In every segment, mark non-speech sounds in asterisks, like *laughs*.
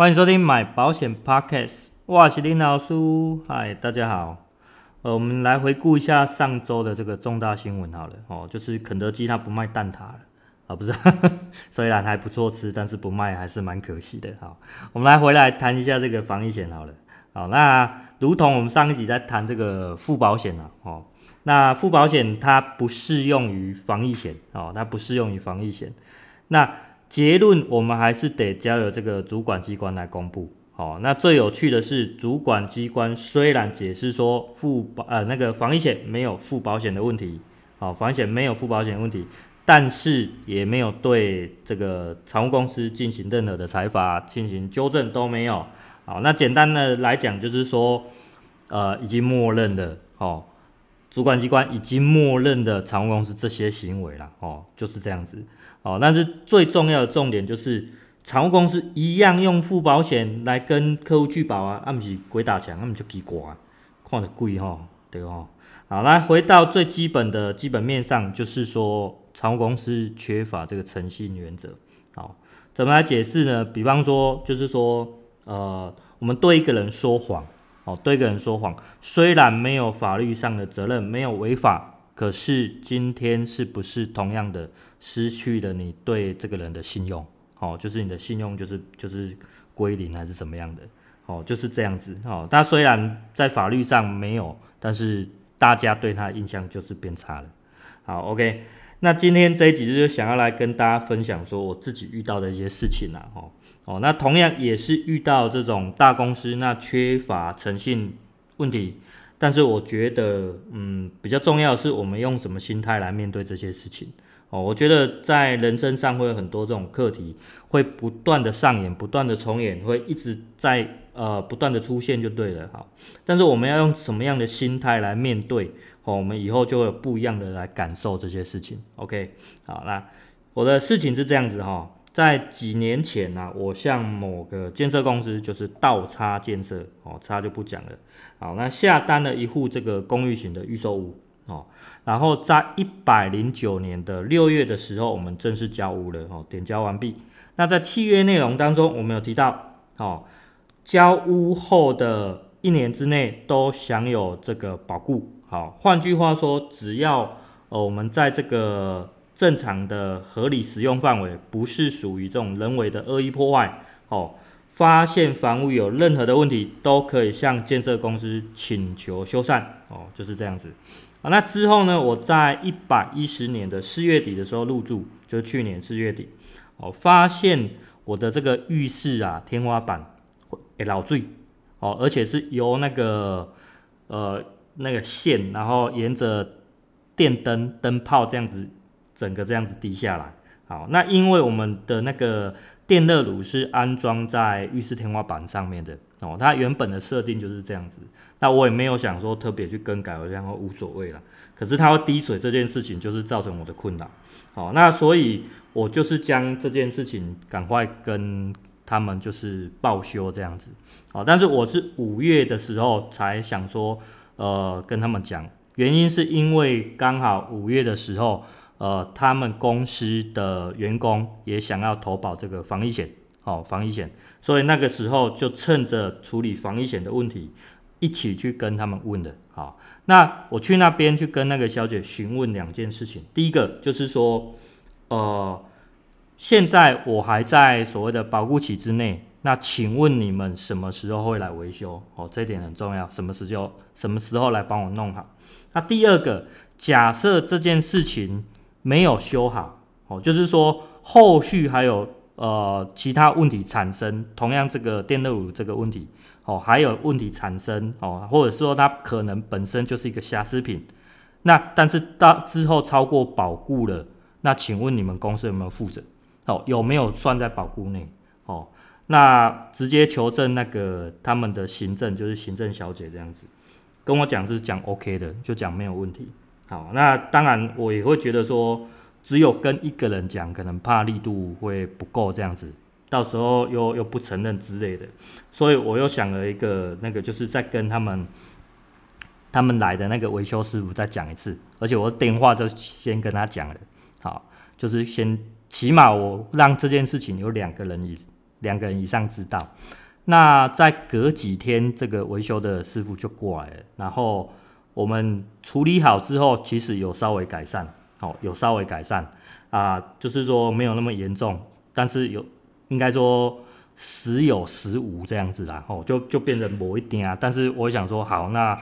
欢迎收听买保险 Podcast，我是林老师，嗨，大家好。呃，我们来回顾一下上周的这个重大新闻好了，哦，就是肯德基它不卖蛋挞了，啊，不是，*laughs* 虽然还不错吃，但是不卖还是蛮可惜的。好，我们来回来谈一下这个防疫险好了。好，那如同我们上一集在谈这个副保险啊，哦，那副保险它不适用于防疫险，哦，它不适用于防疫险，那。结论，我们还是得交由这个主管机关来公布。好、哦，那最有趣的是，主管机关虽然解释说付保呃那个防疫险没有付保险的问题，好、哦，防疫险没有付保险问题，但是也没有对这个财务公司进行任何的裁罚，进行纠正都没有。好，那简单的来讲就是说，呃，已经默认的，哦，主管机关已经默认的财务公司这些行为了，哦，就是这样子。哦，但是最重要的重点就是，财务公司一样用附保险来跟客户拒保啊，啊不是鬼打墙，那么就奇怪，看得贵哈，对哦。好，来回到最基本的基本面上，就是说财务公司缺乏这个诚信原则。好，怎么来解释呢？比方说，就是说，呃，我们对一个人说谎，哦，对一个人说谎，虽然没有法律上的责任，没有违法。可是今天是不是同样的失去了你对这个人的信用？哦，就是你的信用就是就是归零还是怎么样的？哦，就是这样子。哦，他虽然在法律上没有，但是大家对他的印象就是变差了。好，OK，那今天这一集就是想要来跟大家分享说我自己遇到的一些事情啦。哦哦，那同样也是遇到这种大公司那缺乏诚信问题。但是我觉得，嗯，比较重要的是我们用什么心态来面对这些事情哦。我觉得在人生上会有很多这种课题，会不断的上演，不断的重演，会一直在呃不断的出现就对了。好，但是我们要用什么样的心态来面对哦？我们以后就会有不一样的来感受这些事情。OK，好，那我的事情是这样子哈。在几年前呢、我向某个建设公司，就是倒差建设哦，差就不讲了。好，那下单了一户这个公寓型的预售屋哦，然后在一百零九年的六月的时候，我们正式交屋了哦，点交完毕。那在契约内容当中，我们有提到哦，交屋后的一年之内都享有这个保固。好，换句话说，只要呃我们在这个正常的合理使用范围，不是属于这种人为的恶意破坏。哦，发现房屋有任何的问题，都可以向建设公司请求修缮。哦，就是这样子。啊，那之后呢，我在一百一十年的四月底的时候入住，就去年四月底，哦，发现我的这个浴室啊，天花板会老坠。哦，而且是由那个呃那个线，然后沿着电灯灯泡这样子。整个这样子滴下来，好，那因为我们的那个电热炉是安装在浴室天花板上面的哦，它原本的设定就是这样子，那我也没有想说特别去更改，我这样无所谓了。可是它会滴水这件事情，就是造成我的困扰，好，那所以我就是将这件事情赶快跟他们就是报修这样子，好，但是我是五月的时候才想说，呃，跟他们讲，原因是因为刚好五月的时候。呃，他们公司的员工也想要投保这个防疫险，哦，防疫险，所以那个时候就趁着处理防疫险的问题，一起去跟他们问的，好，那我去那边去跟那个小姐询问两件事情，第一个就是说，呃，现在我还在所谓的保护期之内，那请问你们什么时候会来维修？哦，这点很重要，什么时候什么时候来帮我弄好？那第二个，假设这件事情。没有修好哦，就是说后续还有呃其他问题产生，同样这个电热炉这个问题哦，还有问题产生哦，或者说它可能本身就是一个瑕疵品，那但是到之后超过保固了，那请问你们公司有没有负责？哦，有没有算在保固内？哦，那直接求证那个他们的行政，就是行政小姐这样子跟我讲是讲 OK 的，就讲没有问题。好，那当然我也会觉得说，只有跟一个人讲，可能怕力度会不够这样子，到时候又又不承认之类的，所以我又想了一个那个，就是再跟他们他们来的那个维修师傅再讲一次，而且我电话就先跟他讲了。好，就是先起码我让这件事情有两个人以两个人以上知道，那再隔几天这个维修的师傅就过来了，然后我们处理好之后，其实有稍微改善，哦，有稍微改善啊，就是说没有那么严重，但是有应该说时有时无这样子啦，哦，就就变成某一点啊，但是我想说好那。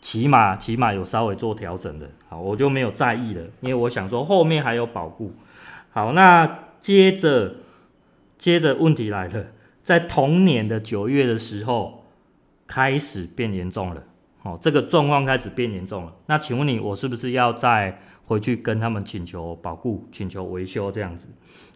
起码起码有稍微做调整的，好，我就没有在意了，因为我想说后面还有保固。好，那接着接着问题来了，在同年的九月的时候开始变严重了，哦，这个状况开始变严重了。那请问你，我是不是要再回去跟他们请求保固、请求维修这样子？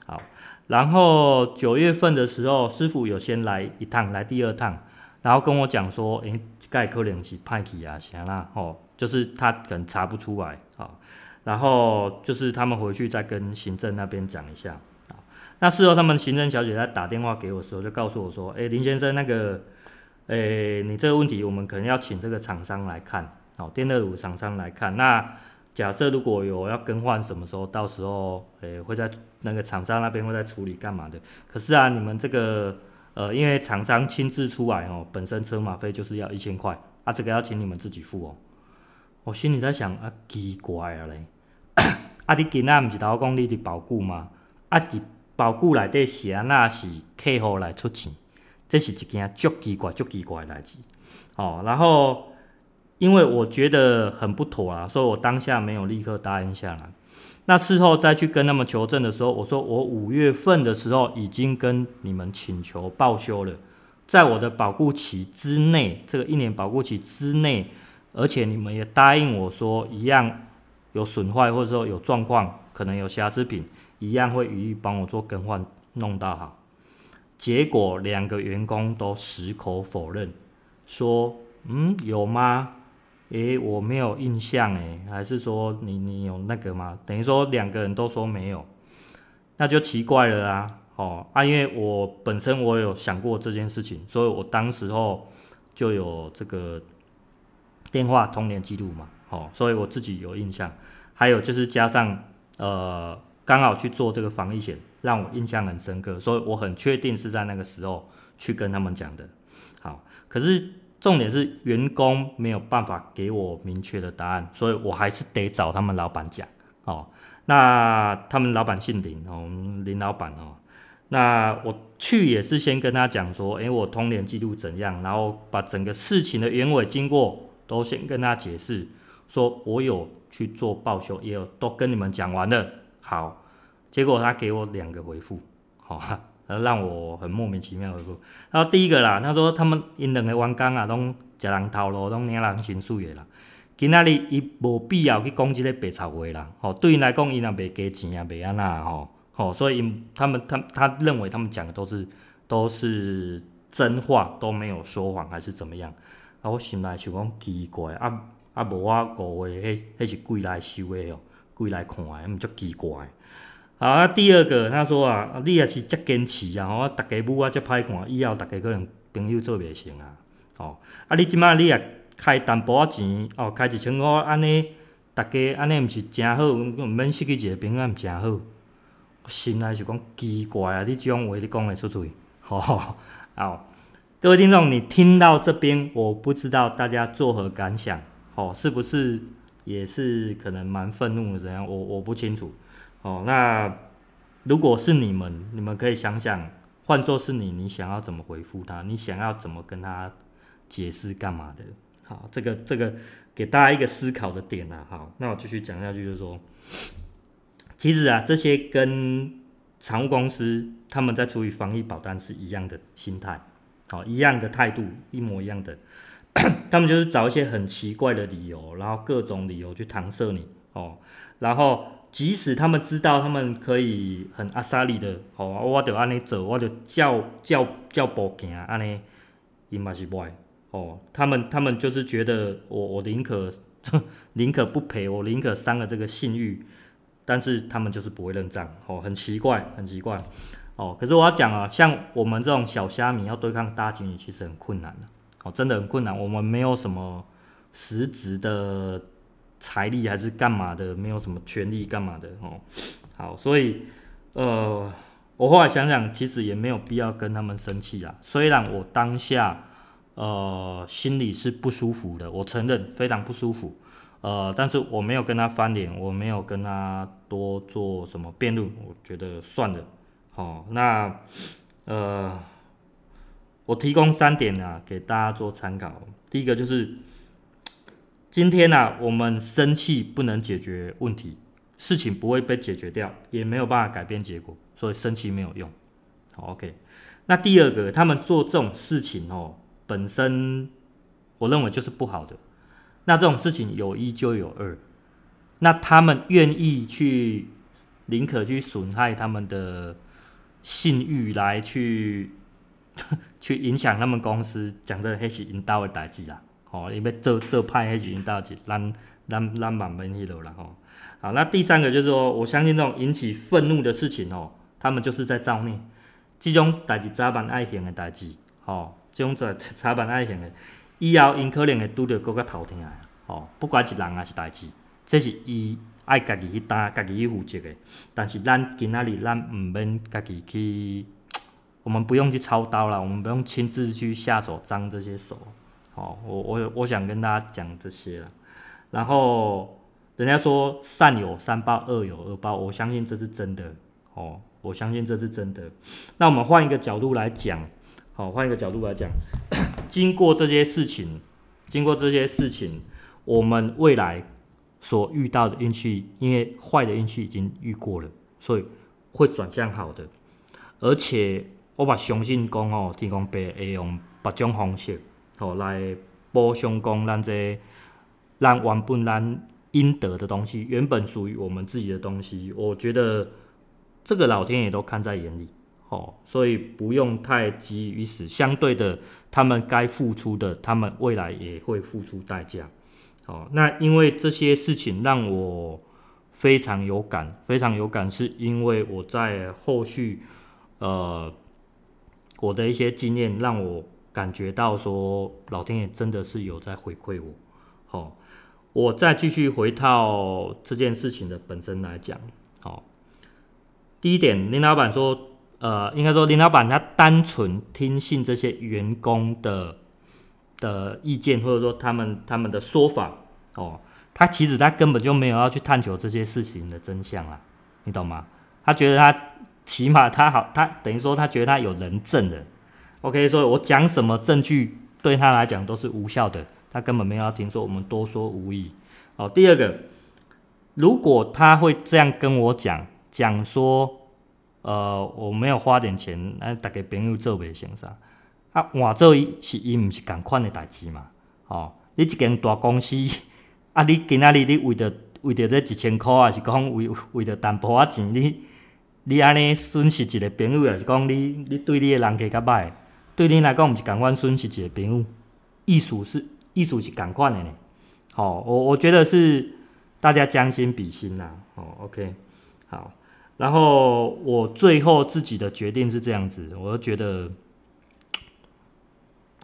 好，然后九月份的时候，师傅有先来一趟，来第二趟。然后跟我讲说，诶，这可能是派去啊，啥啦，哦，就是他可能查不出来啊、然后就是他们回去再跟行政那边讲一下、那事后他们行政小姐在打电话给我的时候，就告诉我说，诶，林先生，那个，诶，你这个问题我们可能要请这个厂商来看，哦，电热炉厂商来看。那假设如果有要更换，什么时候？到时候，诶，会在那个厂商那边会在处理干嘛的？可是啊，你们这个。呃，因为厂商亲自出来哦，本身车马费就是要一千块，啊，这个要请你们自己付哦。我心里在想啊，奇怪啊嘞，*coughs* 啊，你今仔不是头讲你的保固吗？啊，伫保固内底写那是客户来出钱，这是一件足奇怪、足奇怪的代志。哦，然后因为我觉得很不妥啊，所以我当下没有立刻答应下来。那事后再去跟他们求证的时候，我说我五月份的时候已经跟你们请求报修了，在我的保固期之内，这个一年保固期之内，而且你们也答应我说一样有损坏或者说有状况，可能有瑕疵品，一样会予以帮我做更换，弄到好。结果两个员工都矢口否认，说嗯，有吗？诶、我没有印象诶，还是说你你有那个吗？等于说两个人都说没有，那就奇怪了啊！哦啊，因为我本身我有想过这件事情，所以我当时候就有这个电话通联记录嘛，哦，所以我自己有印象。还有就是加上呃，刚好去做这个防疫险，让我印象很深刻，所以我很确定是在那个时候去跟他们讲的。好，可是。重点是员工没有办法给我明确的答案，所以我还是得找他们老板讲哦。那他们老板姓林哦，林老板哦。那我去也是先跟他讲说，诶，我通联记录怎样，然后把整个事情的原委经过都先跟他解释，说我有去做报修，也有都跟你们讲完了。好，结果他给我两个回复，好、哦。让我很莫名其妙的回复。然后第一个啦，他说他们因两个员工啊，拢食人头路，拢领人薪水的啦。今仔日伊无必要去讲这个白贼话啦。吼，对因来讲，伊若袂加钱啊，袂安那吼。吼，所以因他们他他认为他们讲的都是都是真话，都没有说谎还是怎么样？啊，我心内想讲奇怪，啊啊无我误会，迄迄是鬼来收的哦，归来看的，毋足奇怪。啊，第二个他说啊，你也是遮坚持啊，吼，大家母啊遮歹看，以后大家可能朋友做袂成啊，哦，啊你即摆你也开淡薄仔钱，哦，开一千块安尼，大家安尼毋是诚好，毋免失去一个朋友毋诚好，心内是讲奇怪啊，你即种话你讲会出嘴，吼、哦，好，各位听众，你听到这边，我不知道大家作何感想，哦，是不是也是可能蛮愤怒的怎样？我我不清楚。哦，那如果是你们，你们可以想想，换作是你，你想要怎么回复他？你想要怎么跟他解释干嘛的？好，这个这个给大家一个思考的点、啊。好，那我继续讲下去，就是说，其实啊，这些跟财务公司他们在处理防疫保单是一样的心态，好，一样的态度，一模一样的，*coughs* 他们就是找一些很奇怪的理由，然后各种理由去搪塞你，哦，然后。即使他们知道他们可以很阿萨里的，哦，我就安尼走，我就叫叫叫步行，安尼，伊嘛是不爱，哦，他们他们就是觉得我我宁可 *laughs* 宁可不赔，我宁可伤了这个信誉，但是他们就是不会认账，哦，很奇怪，很奇怪，哦，可是我要讲啊，像我们这种小虾米要对抗大鲸鱼，其实很困难的，哦，真的很困难，我们没有什么实质的。财力还是干嘛的？没有什么权利干嘛的哦。好，所以呃，我后来想想，其实也没有必要跟他们生气啊。虽然我当下呃心里是不舒服的，我承认非常不舒服。呃，但是我没有跟他翻脸，我没有跟他多做什么辩论。我觉得算了。好，哦，那呃，我提供三点啊，给大家做参考。第一个就是。今天呢、我们生气不能解决问题，事情不会被解决掉，也没有办法改变结果，所以生气没有用。好，OK。那第二个，他们做这种事情哦，本身我认为就是不好的。那这种事情有一就有二，那他们愿意去宁可去损害他们的信誉来去 *laughs* 去影响他们公司，讲这迄是引导的代志啊。哦，因为做做歹，迄是引导起，咱咱咱慢慢去落啦吼。好，那第三个就是说，我相信这种引起愤怒的事情哦，他们就是在造孽。这种代志早晚爱行的代志，吼，这种在早晚爱行的，以后因可能会拄到更较头疼的，吼，不管是人还是代志，这是伊爱家己去担，家己去负责的。但是咱今仔日咱唔免家己去，我们不用去操刀了，我们不用亲自去下手脏这些手。好，我我我想跟大家讲这些了。然后人家说善有善报，恶有恶报，我相信这是真的。哦，我相信这是真的。那我们换一个角度来讲，好，换一个角度来讲，*coughs* 经过这些事情，经过这些事情，我们未来所遇到的运气，因为坏的运气已经遇过了，所以会转向好的。而且我把相信讲哦，天公伯会用别种方式。哦，来补偿讲咱这让原本咱应得的东西，原本属于我们自己的东西，我觉得这个老天爷都看在眼里，哦，所以不用太急于死。相对的，他们该付出的，他们未来也会付出代价。哦，那因为这些事情让我非常有感，非常有感，是因为我在后续，呃，我的一些经验让我。感觉到说，老天爷真的是有在回馈我。好，我再继续回到这件事情的本身来讲。好，第一点，林老板说，呃，应该说林老板他单纯听信这些员工的的意见，或者说他们他们的说法。哦，他其实他根本就没有要去探求这些事情的真相啊，你懂吗？他觉得他起码他好，他等于说他觉得他有人证的。OK，所以我讲什么证据对他来讲都是无效的，他根本没有要听说我们多说无益。好，第二个，如果他会这样跟我讲，讲说，呃，我没有花点钱，那大家朋友做袂成啥？啊，换做伊是伊毋是共款的代志嘛？哦，你一间大公司，啊，你今仔日你为着为着这一千块，还是讲为为着淡薄仔钱，你你安尼损失一个朋友，也是讲你你对你的人格较歹？对你来讲，毋是共款损失一个朋友，意思是意思是共款的呢。好，我我觉得是大家将心比心呐。哦，OK，好。然后我最后自己的决定是这样子，我就觉得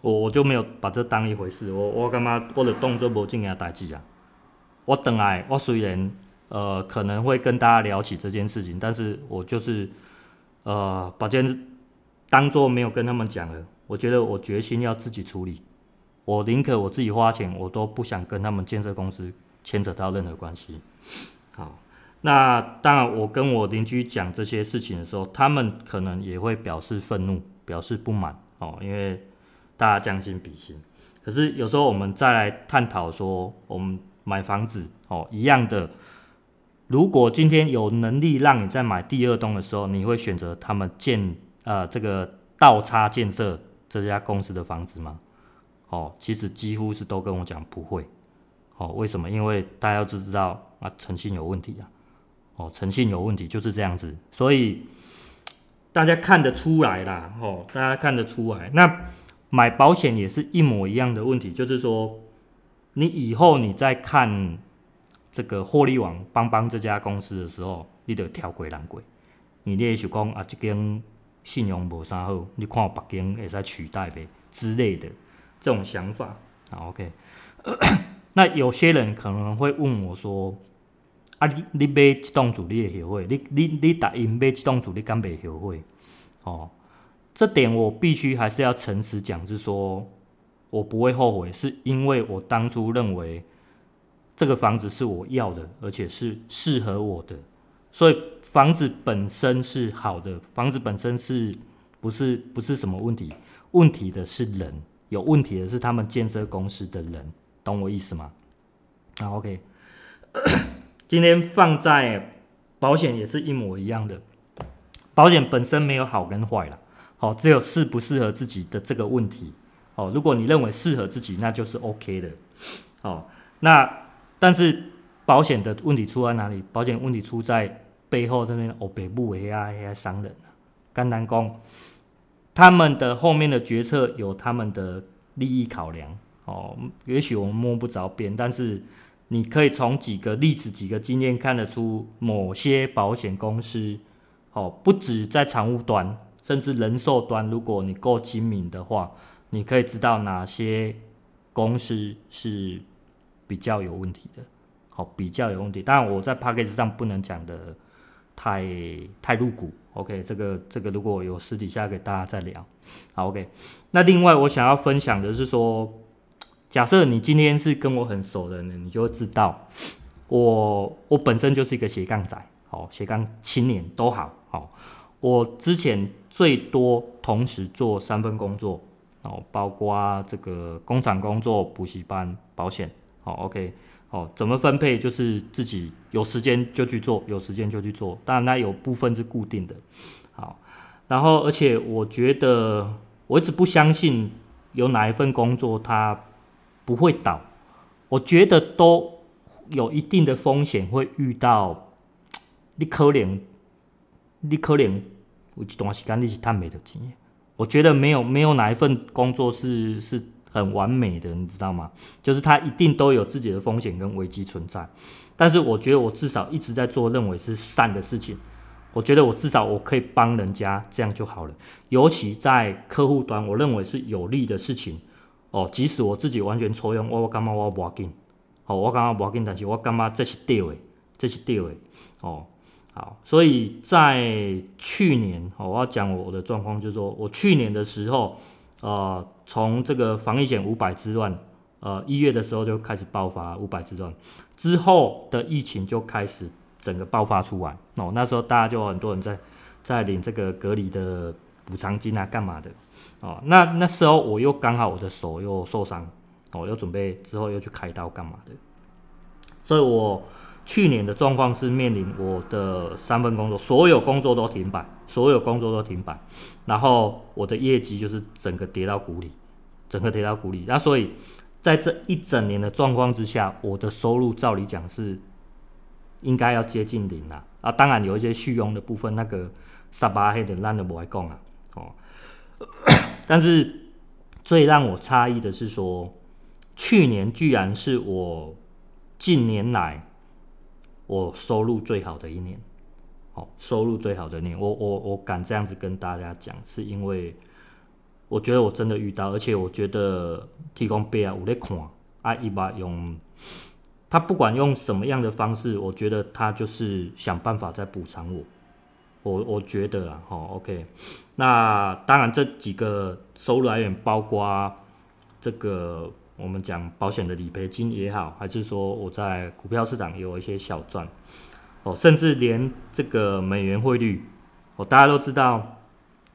我我就没有把这当一回事。我我干嘛我的动作无正经代志啊？我等来，我虽然呃可能会跟大家聊起这件事情，但是我就是呃把这件事。当做没有跟他们讲了，我觉得我决心要自己处理，我宁可我自己花钱，我都不想跟他们建设公司牵扯到任何关系。好，那当然我跟我邻居讲这些事情的时候，他们可能也会表示愤怒，表示不满哦，因为大家将心比心。可是有时候我们再来探讨说，我们买房子哦一样的，如果今天有能力让你在买第二栋的时候，你会选择他们建。呃，这个倒差建设这家公司的房子吗？哦，其实几乎是都跟我讲不会。哦，为什么？因为大家要知道啊，诚信有问题啊。哦，诚信有问题，就是这样子。所以大家看得出来啦，哦，大家看得出来。那买保险也是一模一样的问题，就是说，你以后你再看这个获利网帮帮这家公司的时候，你得挑鬼拦鬼。你咧想讲啊，这间信用无啥好，你看别间会使取代呗之类的这种想法。好，OK。*coughs* 那有些人可能会问我说：“啊，你你买机动组你会后悔？你你你答应买机动组你敢袂后悔？”哦，这点我必须还是要诚实讲，就是说我不会后悔，是因为我当初认为这个房子是我要的，而且是适合我的，所以房子本身是好的，房子本身是不是不是什么问题？问题的是人，有问题的是他们建设公司的人。懂我意思吗？好，OK。今天放在保险也是一模一样的，保险本身没有好跟坏了，好，只有适不适合自己的这个问题。哦，如果你认为适合自己，那就是 OK 的。哦，那但是保险的问题出在哪里？保险问题出在背后这边，哦，北部 AI AI 商人，甘南宫，他们的后面的决策有他们的利益考量。哦，也许我们摸不着边，但是你可以从几个例子、几个经验看得出，某些保险公司，哦，不止在财务端，甚至人寿端，如果你够精明的话，你可以知道哪些公司是比较有问题的。好，比较有问题。当然，我在 Podcast 上不能讲的太太露骨。OK，这个这个如果有私底下给大家再聊。好，OK。那另外我想要分享的是说。假设你今天是跟我很熟的人，你就会知道我我本身就是一个斜杠仔，好，斜杠青年都好好。我之前最多同时做三份工作，哦，包括这个工厂工作、补习班、保险，好，OK，好，怎么分配就是自己有时间就去做，有时间就去做。当然，那有部分是固定的，好。然后，而且我觉得我一直不相信有哪一份工作它。不会倒，我觉得都有一定的风险会遇到。你可能，你可能有一段时间你是赚没得钱。我觉得没有没有哪一份工作是是很完美的，你知道吗？就是它一定都有自己的风险跟危机存在。但是我觉得我至少一直在做认为是善的事情。我觉得我至少我可以帮人家，这样就好了。尤其在客户端，我认为是有利的事情。哦，即使我自己完全抽用，我我感觉我无要紧，哦，我感觉无要紧，但是我感觉这是对的，这是对的，哦，好，所以在去年，哦，我要讲我的状况，就是说我去年的时候，呃，从这个防疫险五百之乱，呃，一月的时候就开始爆发五百之乱，之后的疫情就开始整个爆发出来，哦，那时候大家就很多人在在领这个隔离的补偿金啊，干嘛的？哦，那那时候我又刚好我的手又受伤，哦，又准备之后又去开刀干嘛的，所以我去年的状况是面临我的三份工作，所有工作都停摆，所有工作都停摆，然后我的业绩就是整个跌到谷底，整个跌到谷底。那所以在这一整年的状况之下，我的收入照理讲是应该要接近零了啊，当然有一些续佣的部分，那个撒巴黑的烂的不爱讲啊，哦。*coughs* 但是最让我诧异的是说，去年居然是我近年来我收入最好的一年，哦，收入最好的一年，我我我敢这样子跟大家讲，是因为我觉得我真的遇到，而且我觉得提供备啊，我在看啊，一把用他不管用什么样的方式，我觉得他就是想办法在补偿我。我我觉得啊，哦，OK，那当然这几个收入来源包括这个我们讲保险的理赔金也好，还是说我在股票市场有一些小赚，哦，甚至连这个美元汇率，哦，大家都知道，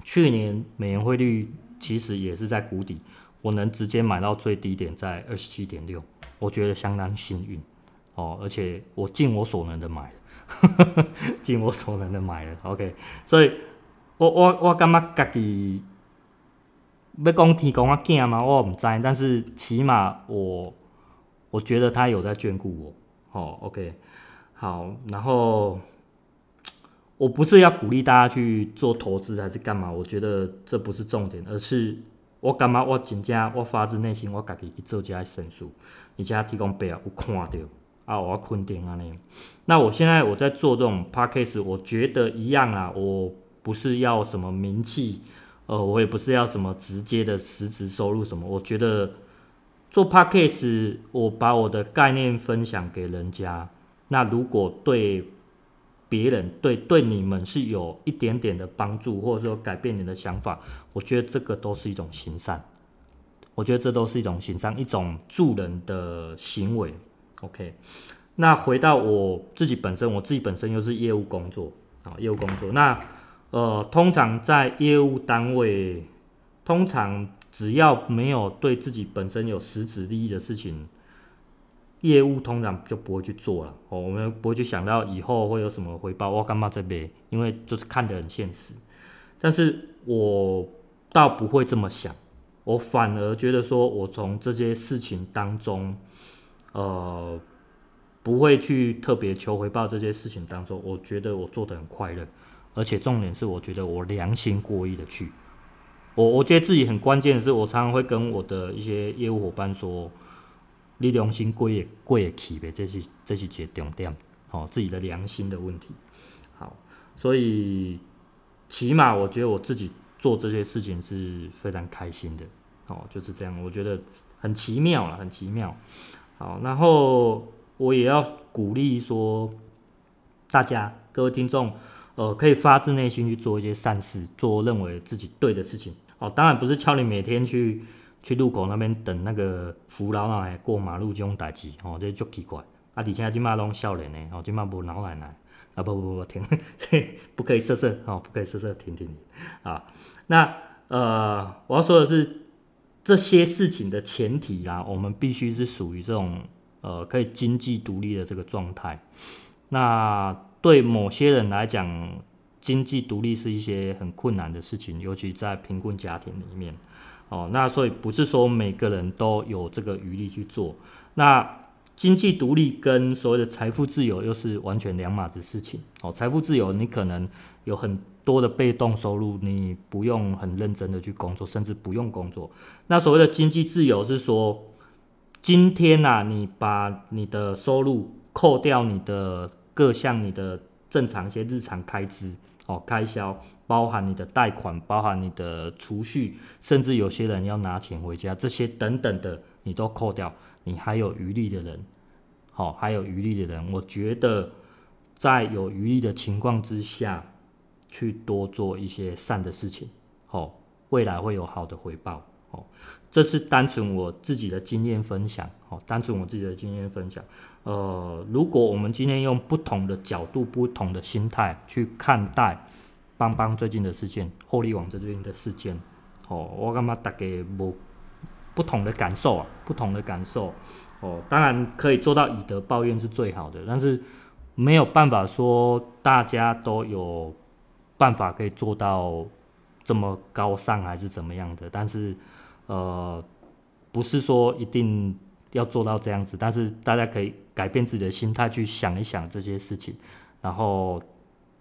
去年美元汇率其实也是在谷底，我能直接买到最低点在二十七点六，我觉得相当幸运，哦，而且我尽我所能的买了。*laughs* 尽我所能的买了，OK，所以我我我感觉家己要讲天公啊囝嘛，我唔知，但是起码我我觉得他有在眷顾我，哦，OK，好，然后我不是要鼓励大家去做投资还是干嘛，我觉得这不是重点，而是我干嘛我真正我发自内心我自己去做这些申诉，而且提供表有看到啊，我要肯定啊。那我现在我在做这种 podcast，我觉得一样啊，我不是要什么名气，呃，我也不是要什么直接的实质收入什么，我觉得做 podcast，我把我的概念分享给人家，那如果对。别人对对你们是有一点点的帮助，或者说改变你的想法，我觉得这个都是一种行善。我觉得这都是一种行善，一种助人的行为。OK，那回到我自己本身，我自己本身又是业务工作啊，业务工作。那呃，通常在业务单位，通常只要没有对自己本身有实质利益的事情。业务通常就不会去做了哦，我们不会去想到以后会有什么回报。我干嘛这边？因为就是看得很现实。但是我倒不会这么想，我反而觉得说，我从这些事情当中，呃，不会去特别求回报。这些事情当中，我觉得我做得很快乐，而且重点是，我觉得我良心过意的去。我我觉得自己很关键的是，我常常会跟我的一些业务伙伴说。你良心过也过也去呗，这是这是一个重点，哦，自己的良心的问题。好，所以起码我觉得我自己做这些事情是非常开心的，哦，就是这样，我觉得很奇妙了，很奇妙。好，然后我也要鼓励说，大家各位听众，呃，可以发自内心去做一些善事，做认为自己对的事情。哦，当然不是叫你每天去。去路口那边等那个扶老奶奶过马路这种代志，哦，这足奇怪。啊，而且今麦拢少年呢，哦，今麦无老奶奶，啊，不不不不，停，*laughs* 不可以色色，哦，不可以色色，停停停。啊，那呃，我要说的是，这些事情的前提啊，我们必须是属于这种呃可以经济独立的这个状态。那对某些人来讲，经济独立是一些很困难的事情，尤其在贫困家庭里面。哦，那所以不是说每个人都有这个余力去做。那经济独立跟所谓的财富自由又是完全两码子事情。哦，财富自由你可能有很多的被动收入，你不用很认真的去工作，甚至不用工作。那所谓的经济自由是说，今天呐、啊，你把你的收入扣掉你的各项你的正常一些日常开支。哦，开销包含你的贷款，包含你的储蓄，甚至有些人要拿钱回家，这些等等的，你都扣掉，你还有余力的人，好、哦，还有余力的人，我觉得在有余力的情况之下，去多做一些善的事情，好、哦，未来会有好的回报，哦，这是单纯我自己的经验分享，哦，单纯我自己的经验分享。呃，如果我们今天用不同的角度、不同的心态去看待邦邦最近的事件、获利网最近的事件，哦，我感觉大家无不同的感受啊，不同的感受，哦，当然可以做到以德报怨是最好的，但是没有办法说大家都有办法可以做到这么高尚还是怎么样的，但是呃，不是说一定。要做到这样子，但是大家可以改变自己的心态去想一想这些事情，然后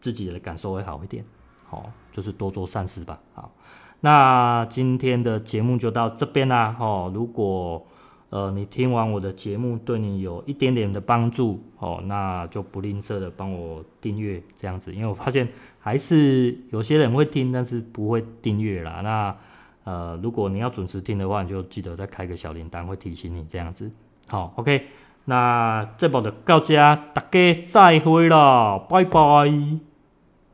自己的感受会好一点。好，就是多做善事吧。好，那今天的节目就到这边啦。哦，如果呃你听完我的节目对你有一点点的帮助，哦，那就不吝啬的帮我订阅这样子，因为我发现还是有些人会听，但是不会订阅啦。那呃，如果你要准时听的话，你就记得再开个小铃铛，会提醒你这样子。好，OK，那这部就到这，大家再会了，拜拜。